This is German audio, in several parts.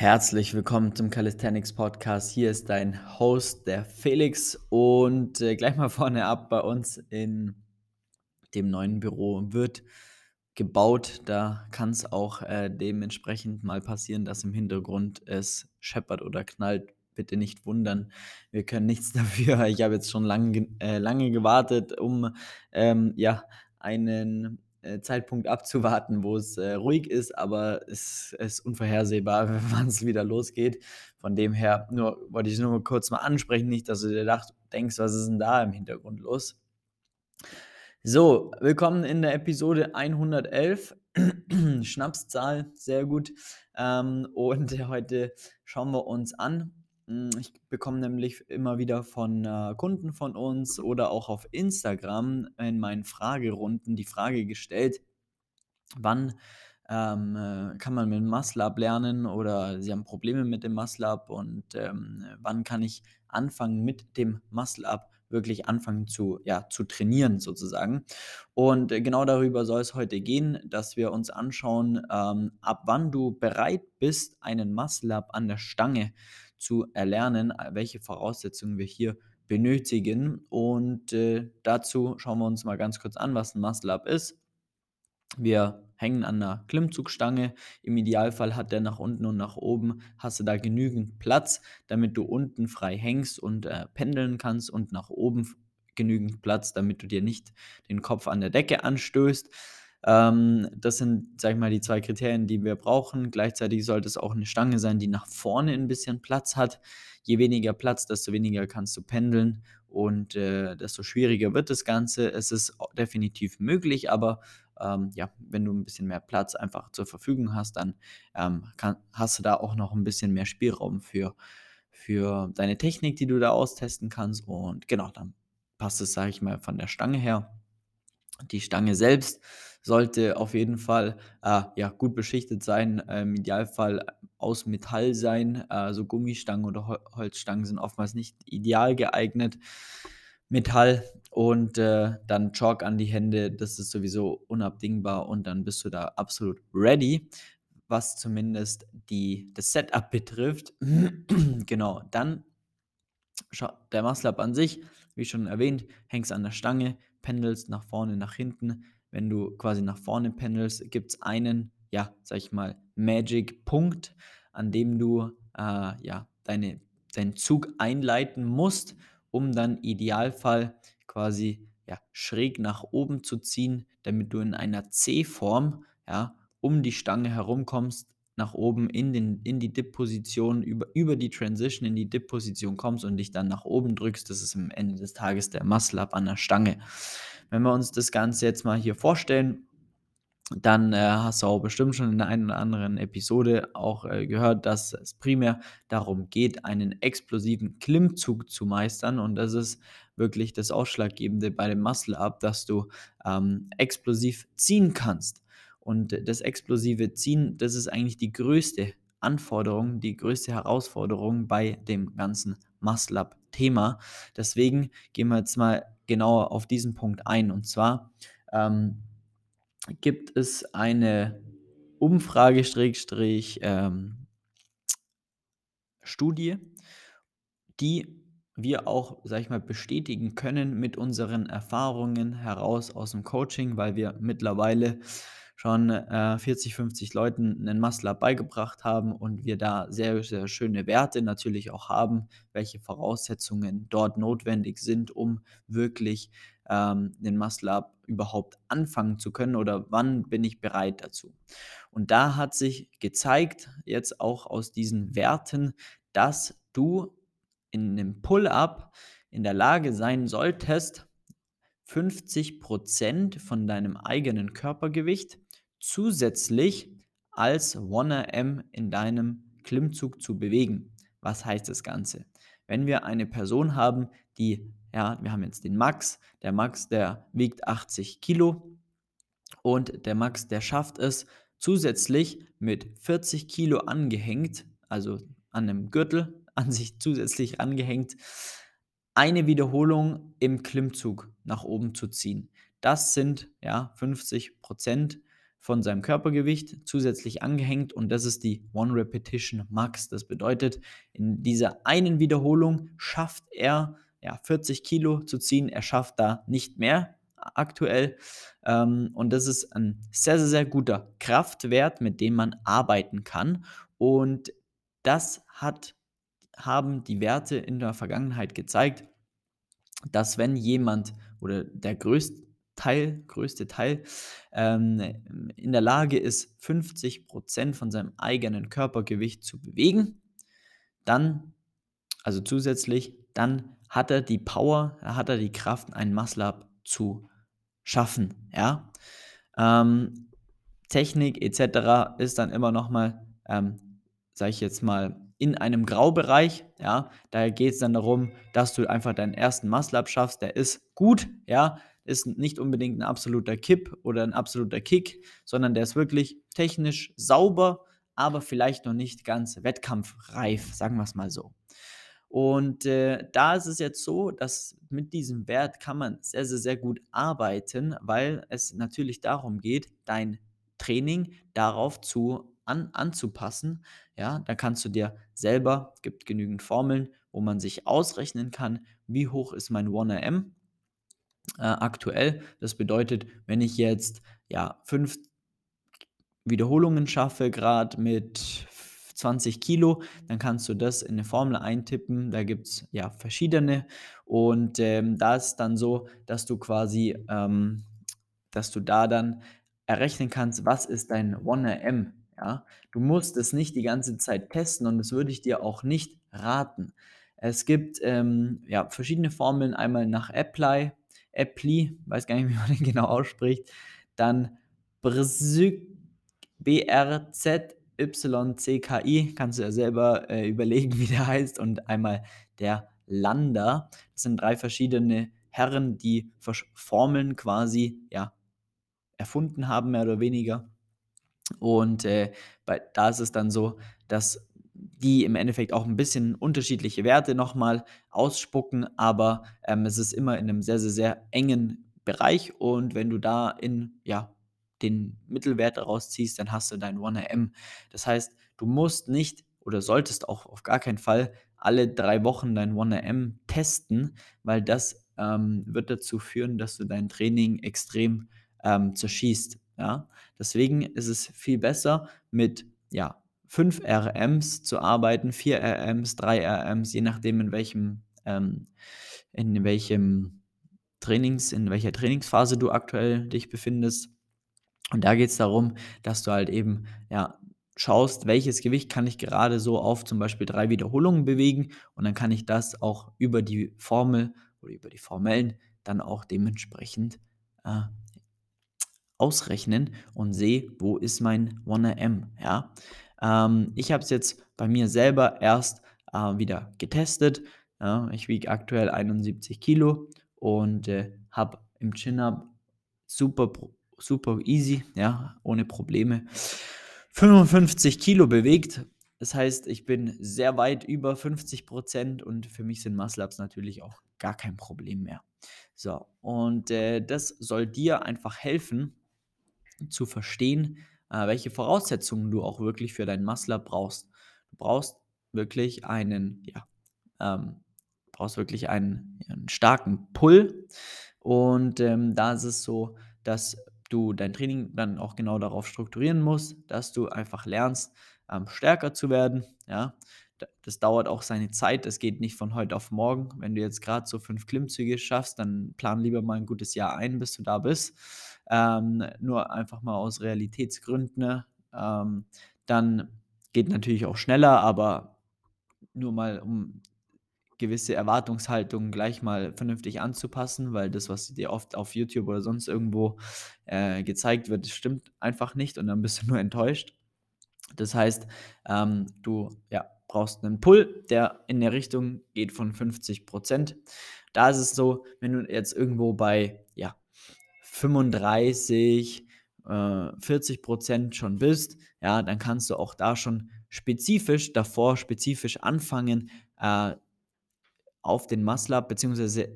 Herzlich willkommen zum Calisthenics Podcast. Hier ist dein Host, der Felix. Und äh, gleich mal vorne ab bei uns in dem neuen Büro wird gebaut. Da kann es auch äh, dementsprechend mal passieren, dass im Hintergrund es scheppert oder knallt. Bitte nicht wundern. Wir können nichts dafür. Ich habe jetzt schon lang, äh, lange gewartet, um ähm, ja, einen Zeitpunkt abzuwarten, wo es äh, ruhig ist, aber es ist unvorhersehbar, wann es wieder losgeht. Von dem her nur, wollte ich nur mal kurz mal ansprechen, nicht, dass du dir dacht, denkst, was ist denn da im Hintergrund los? So, willkommen in der Episode 111. Schnapszahl, sehr gut. Ähm, und heute schauen wir uns an, ich bekomme nämlich immer wieder von äh, Kunden von uns oder auch auf Instagram in meinen Fragerunden die Frage gestellt, wann ähm, äh, kann man mit MuscleUp lernen oder sie haben Probleme mit dem MuscleUp und ähm, wann kann ich anfangen mit dem MuscleUp wirklich anfangen zu, ja, zu trainieren sozusagen. Und äh, genau darüber soll es heute gehen, dass wir uns anschauen, ähm, ab wann du bereit bist, einen Muscle-Up an der Stange zu erlernen, äh, welche Voraussetzungen wir hier benötigen. Und äh, dazu schauen wir uns mal ganz kurz an, was ein Muscle-Up ist. Wir hängen an einer Klimmzugstange. Im Idealfall hat der nach unten und nach oben, hast du da genügend Platz, damit du unten frei hängst und äh, pendeln kannst und nach oben genügend Platz, damit du dir nicht den Kopf an der Decke anstößt. Ähm, das sind, sag ich mal, die zwei Kriterien, die wir brauchen. Gleichzeitig sollte es auch eine Stange sein, die nach vorne ein bisschen Platz hat. Je weniger Platz, desto weniger kannst du pendeln und äh, desto schwieriger wird das Ganze. Es ist definitiv möglich, aber ähm, ja, wenn du ein bisschen mehr Platz einfach zur Verfügung hast, dann ähm, kann, hast du da auch noch ein bisschen mehr Spielraum für, für deine Technik, die du da austesten kannst. Und genau, dann passt es, sage ich mal, von der Stange her. Die Stange selbst sollte auf jeden Fall äh, ja, gut beschichtet sein, äh, im Idealfall aus Metall sein. Äh, so Gummistangen oder Hol Holzstangen sind oftmals nicht ideal geeignet. Metall und äh, dann Chalk an die Hände, das ist sowieso unabdingbar und dann bist du da absolut ready, was zumindest die, das Setup betrifft. genau, dann der Muscle-Up an sich, wie schon erwähnt, hängst an der Stange, pendelst nach vorne, nach hinten. Wenn du quasi nach vorne pendelst, gibt es einen, ja, sag ich mal, Magic-Punkt, an dem du äh, ja, deine, deinen Zug einleiten musst, um dann Idealfall quasi ja, schräg nach oben zu ziehen, damit du in einer C-Form ja, um die Stange herumkommst, nach oben in, den, in die Dip-Position, über, über die Transition in die Dip-Position kommst und dich dann nach oben drückst. Das ist am Ende des Tages der Muscle-Up an der Stange. Wenn wir uns das Ganze jetzt mal hier vorstellen, dann äh, hast du auch bestimmt schon in der einen oder anderen Episode auch äh, gehört, dass es primär darum geht, einen explosiven Klimmzug zu meistern. Und das ist wirklich das Ausschlaggebende bei dem Muscle-Up, dass du ähm, explosiv ziehen kannst. Und das explosive Ziehen, das ist eigentlich die größte Anforderung, die größte Herausforderung bei dem ganzen Muscle-Up-Thema. Deswegen gehen wir jetzt mal genauer auf diesen Punkt ein. Und zwar ähm, gibt es eine Umfrage, ähm, die wir auch, sag ich mal, bestätigen können mit unseren Erfahrungen heraus aus dem Coaching, weil wir mittlerweile schon äh, 40, 50 Leuten einen Muscle-Up beigebracht haben und wir da sehr, sehr schöne Werte natürlich auch haben, welche Voraussetzungen dort notwendig sind, um wirklich ähm, den Muscle-Up überhaupt anfangen zu können oder wann bin ich bereit dazu. Und da hat sich gezeigt, jetzt auch aus diesen Werten, dass du in einem Pull-Up in der Lage sein solltest, 50% von deinem eigenen Körpergewicht zusätzlich als 1RM in deinem Klimmzug zu bewegen. Was heißt das Ganze? Wenn wir eine Person haben, die, ja, wir haben jetzt den Max, der Max, der wiegt 80 Kilo und der Max, der schafft es zusätzlich mit 40 Kilo angehängt, also an einem Gürtel an sich zusätzlich angehängt, eine Wiederholung im Klimmzug nach oben zu ziehen. Das sind ja 50 Prozent von seinem Körpergewicht zusätzlich angehängt und das ist die One Repetition Max. Das bedeutet, in dieser einen Wiederholung schafft er ja, 40 Kilo zu ziehen. Er schafft da nicht mehr aktuell. Ähm, und das ist ein sehr, sehr, sehr guter Kraftwert, mit dem man arbeiten kann. Und das hat, haben die Werte in der Vergangenheit gezeigt, dass wenn jemand oder der größte Teil, größte Teil ähm, in der Lage ist, 50% von seinem eigenen Körpergewicht zu bewegen, dann, also zusätzlich, dann hat er die Power, hat er die Kraft, einen Muscle-Up zu schaffen. Ja? Ähm, Technik etc. ist dann immer nochmal, ähm, sage ich jetzt mal, in einem Graubereich. Ja? Da geht es dann darum, dass du einfach deinen ersten Muscle-Up schaffst. Der ist gut, ja, ist nicht unbedingt ein absoluter Kipp oder ein absoluter Kick, sondern der ist wirklich technisch sauber, aber vielleicht noch nicht ganz wettkampfreif, sagen wir es mal so. Und äh, da ist es jetzt so, dass mit diesem Wert kann man sehr, sehr, sehr gut arbeiten, weil es natürlich darum geht, dein Training darauf zu an, anzupassen. Ja, da kannst du dir selber, gibt genügend Formeln, wo man sich ausrechnen kann, wie hoch ist mein 1RM äh, aktuell. Das bedeutet, wenn ich jetzt ja fünf Wiederholungen schaffe, gerade mit 20 Kilo, dann kannst du das in eine Formel eintippen. Da gibt es ja verschiedene. Und ähm, da ist dann so, dass du quasi, ähm, dass du da dann errechnen kannst, was ist dein 1RM. Ja? Du musst es nicht die ganze Zeit testen und das würde ich dir auch nicht raten. Es gibt ähm, ja, verschiedene Formeln, einmal nach Apply, Apply, weiß gar nicht, wie man den genau ausspricht, dann BRZYCKI, kannst du ja selber äh, überlegen, wie der heißt, und einmal der Lander. Das sind drei verschiedene Herren, die Formeln quasi ja, erfunden haben, mehr oder weniger. Und äh, bei, da ist es dann so, dass die im Endeffekt auch ein bisschen unterschiedliche Werte nochmal ausspucken, aber ähm, es ist immer in einem sehr, sehr, sehr engen Bereich und wenn du da in, ja, den Mittelwert rausziehst, dann hast du dein 1RM. Das heißt, du musst nicht oder solltest auch auf gar keinen Fall alle drei Wochen dein 1RM testen, weil das ähm, wird dazu führen, dass du dein Training extrem ähm, zerschießt. Ja? Deswegen ist es viel besser mit ja, 5 RMs zu arbeiten, 4 RMs, 3 RMs, je nachdem in welchem, ähm, in welchem Trainings, in welcher Trainingsphase du aktuell dich befindest. Und da geht es darum, dass du halt eben ja, schaust, welches Gewicht kann ich gerade so auf zum Beispiel drei Wiederholungen bewegen und dann kann ich das auch über die Formel oder über die Formellen dann auch dementsprechend äh, ausrechnen und sehe, wo ist mein 1RM, ja. Ähm, ich habe es jetzt bei mir selber erst äh, wieder getestet. Ja, ich wiege aktuell 71 Kilo und äh, habe im Chin-Up super, super easy, ja, ohne Probleme 55 Kilo bewegt. Das heißt, ich bin sehr weit über 50 Prozent und für mich sind Muscle-Ups natürlich auch gar kein Problem mehr. So, und äh, das soll dir einfach helfen zu verstehen, äh, welche Voraussetzungen du auch wirklich für deinen Muscle brauchst. Du brauchst wirklich einen, ja, ähm, brauchst wirklich einen, einen, starken Pull. Und ähm, da ist es so, dass du dein Training dann auch genau darauf strukturieren musst, dass du einfach lernst, ähm, stärker zu werden. Ja, das dauert auch seine Zeit. Das geht nicht von heute auf morgen. Wenn du jetzt gerade so fünf Klimmzüge schaffst, dann plan lieber mal ein gutes Jahr ein, bis du da bist. Ähm, nur einfach mal aus Realitätsgründen. Ne? Ähm, dann geht natürlich auch schneller, aber nur mal um gewisse Erwartungshaltungen gleich mal vernünftig anzupassen, weil das, was dir oft auf YouTube oder sonst irgendwo äh, gezeigt wird, stimmt einfach nicht und dann bist du nur enttäuscht. Das heißt, ähm, du ja, brauchst einen Pull, der in der Richtung geht von 50 Prozent. Da ist es so, wenn du jetzt irgendwo bei ja, 35, äh, 40 Prozent schon bist, ja, dann kannst du auch da schon spezifisch davor spezifisch anfangen, äh, auf den Muscle-Up bzw.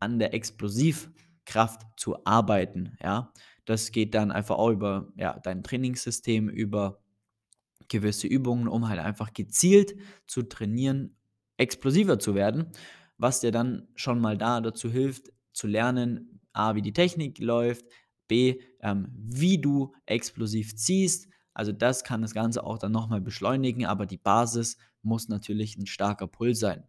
an der Explosivkraft zu arbeiten. Ja. Das geht dann einfach auch über ja, dein Trainingssystem, über gewisse Übungen, um halt einfach gezielt zu trainieren, explosiver zu werden, was dir dann schon mal da dazu hilft, zu lernen, a, wie die Technik läuft, b, ähm, wie du explosiv ziehst. Also das kann das Ganze auch dann nochmal beschleunigen, aber die Basis muss natürlich ein starker Pull sein.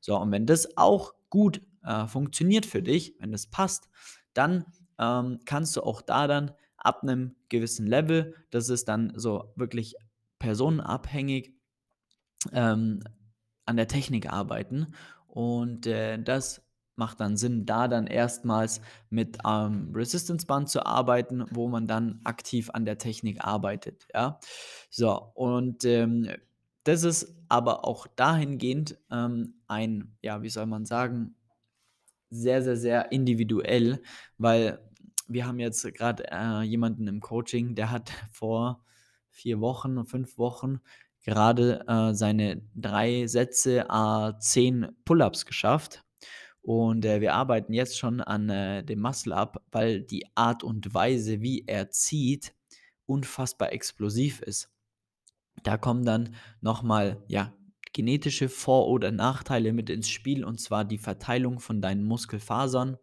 So, und wenn das auch gut äh, funktioniert für dich, wenn das passt, dann ähm, kannst du auch da dann ab einem gewissen Level, das ist dann so wirklich personenabhängig, ähm, an der Technik arbeiten. Und äh, das macht dann Sinn, da dann erstmals mit ähm, Resistance Band zu arbeiten, wo man dann aktiv an der Technik arbeitet. Ja, so und ähm, das ist aber auch dahingehend ähm, ein, ja, wie soll man sagen, sehr, sehr, sehr individuell, weil wir haben jetzt gerade äh, jemanden im Coaching, der hat vor vier Wochen, fünf Wochen gerade äh, seine drei Sätze a 10 Pull-ups geschafft. Und äh, wir arbeiten jetzt schon an äh, dem Muscle-Up, weil die Art und Weise, wie er zieht, unfassbar explosiv ist. Da kommen dann nochmal, ja, genetische Vor- oder Nachteile mit ins Spiel, und zwar die Verteilung von deinen Muskelfasern.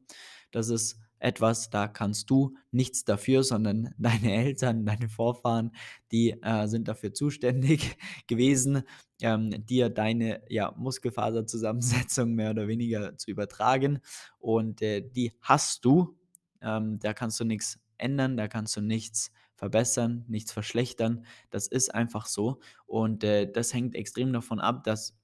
Das ist etwas, da kannst du nichts dafür, sondern deine Eltern, deine Vorfahren, die äh, sind dafür zuständig gewesen, ähm, dir deine ja, Muskelfaserzusammensetzung mehr oder weniger zu übertragen. Und äh, die hast du. Ähm, da kannst du nichts ändern, da kannst du nichts verbessern, nichts verschlechtern. Das ist einfach so. Und äh, das hängt extrem davon ab, dass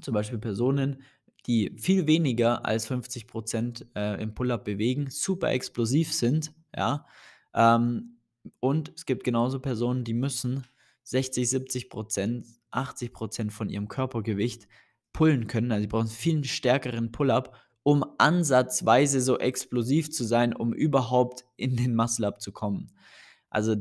zum Beispiel Personen die viel weniger als 50 Prozent äh, im Pull-up bewegen, super explosiv sind, ja. Ähm, und es gibt genauso Personen, die müssen 60, 70 Prozent, 80 Prozent von ihrem Körpergewicht pullen können. Also sie brauchen viel stärkeren Pull-up, um ansatzweise so explosiv zu sein, um überhaupt in den Muscle-up zu kommen. Also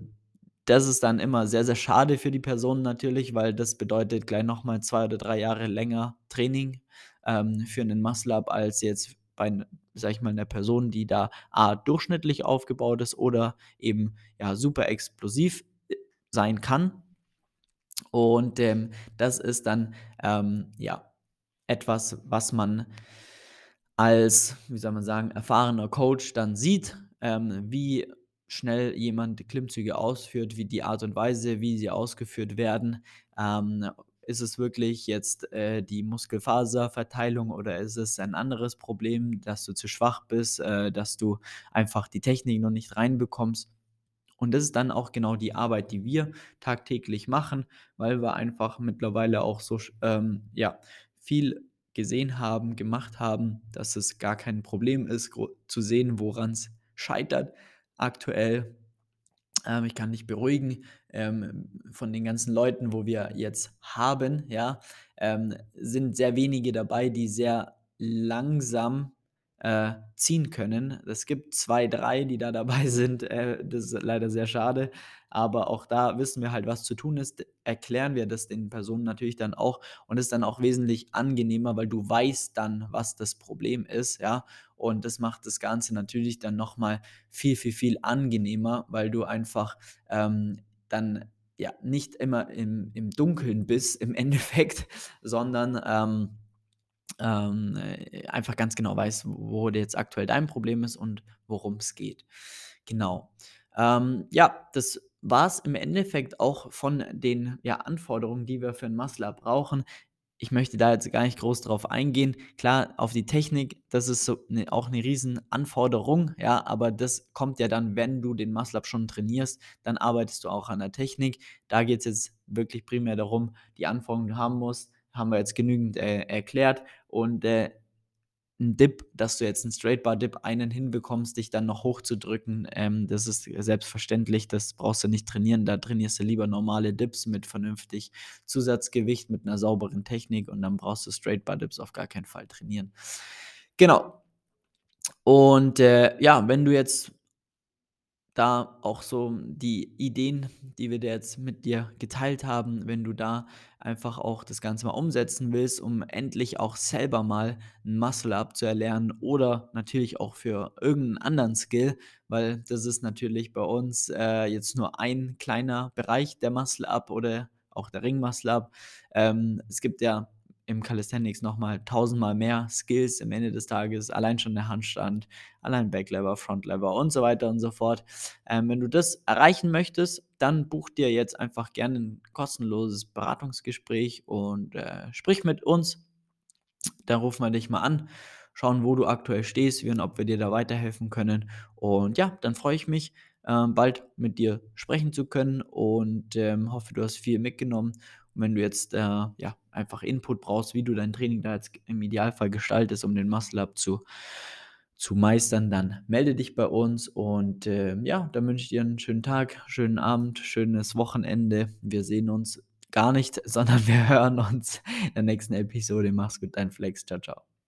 das ist dann immer sehr, sehr schade für die Person natürlich, weil das bedeutet gleich nochmal zwei oder drei Jahre länger Training ähm, für einen Muscle-Up als jetzt bei, sag ich mal, einer Person, die da A, durchschnittlich aufgebaut ist oder eben ja super explosiv äh, sein kann. Und ähm, das ist dann ähm, ja etwas, was man als, wie soll man sagen, erfahrener Coach dann sieht, ähm, wie schnell jemand Klimmzüge ausführt, wie die Art und Weise, wie sie ausgeführt werden. Ist es wirklich jetzt äh, die Muskelfaserverteilung oder ist es ein anderes Problem, dass du zu schwach bist, äh, dass du einfach die Technik noch nicht reinbekommst? Und das ist dann auch genau die Arbeit, die wir tagtäglich machen, weil wir einfach mittlerweile auch so ähm, ja, viel gesehen haben, gemacht haben, dass es gar kein Problem ist, zu sehen, woran es scheitert aktuell. Ähm, ich kann dich beruhigen, ähm, von den ganzen Leuten, wo wir jetzt haben, ja, ähm, sind sehr wenige dabei, die sehr langsam äh, ziehen können. Es gibt zwei, drei, die da dabei sind. Äh, das ist leider sehr schade. Aber auch da wissen wir halt, was zu tun ist. Erklären wir das den Personen natürlich dann auch. Und ist dann auch wesentlich angenehmer, weil du weißt dann, was das Problem ist. Ja. Und das macht das Ganze natürlich dann nochmal viel, viel, viel angenehmer, weil du einfach ähm, dann ja nicht immer im, im Dunkeln bist im Endeffekt, sondern ähm, ähm, äh, einfach ganz genau weißt, wo jetzt aktuell dein Problem ist und worum es geht. Genau. Ähm, ja, das war es im Endeffekt auch von den ja, Anforderungen, die wir für ein Muscle brauchen. Ich möchte da jetzt gar nicht groß drauf eingehen. Klar, auf die Technik, das ist so ne, auch eine riesen Anforderung, ja, aber das kommt ja dann, wenn du den Muscle schon trainierst, dann arbeitest du auch an der Technik. Da geht es jetzt wirklich primär darum, die Anforderungen, die du haben musst, haben wir jetzt genügend äh, erklärt. Und äh, ein Dip, dass du jetzt einen Straight Bar Dip einen hinbekommst, dich dann noch hochzudrücken, ähm, das ist selbstverständlich, das brauchst du nicht trainieren, da trainierst du lieber normale Dips mit vernünftig Zusatzgewicht, mit einer sauberen Technik und dann brauchst du Straight Bar Dips auf gar keinen Fall trainieren. Genau. Und äh, ja, wenn du jetzt da auch so die Ideen, die wir dir jetzt mit dir geteilt haben, wenn du da einfach auch das Ganze mal umsetzen willst, um endlich auch selber mal 'n Muscle-Up zu erlernen oder natürlich auch für irgend 'n anderen Skill, weil das ist natürlich bei uns, äh, jetzt nur ein kleiner Bereich der Muscle-Up oder auch der Ring-Muscle-Up. Ähm, es gibt ja im Calisthenics noch mal tausendmal mehr Skills am Ende des Tages, allein schon der Handstand, allein Back-Lever, Front-Lever und so weiter und so fort. Ähm, wenn du das erreichen möchtest, dann buch dir jetzt einfach gerne 'n kostenloses Beratungsgespräch und, äh, sprich mit uns. Da rufen wir dich mal an, schauen, wo du aktuell stehst, wie und ob wir dir da weiterhelfen können. Und ja, dann freue ich mich, ähm, bald mit dir sprechen zu können und, ähm, hoffe, du hast viel mitgenommen. Und wenn du jetzt, äh, ja, einfach Input brauchst, wie du dein Training da jetzt im Idealfall gestaltest, um den Muscle-Up zu zu meistern, dann melde dich bei uns und, ähm, ja, dann wünsche ich dir 'n schönen Tag, schönen Abend, schönes Wochenende. Wir sehen uns gar nicht, sondern wir hören uns in der nächsten Episode. Mach's gut, dein Flex. Tschau, tschau.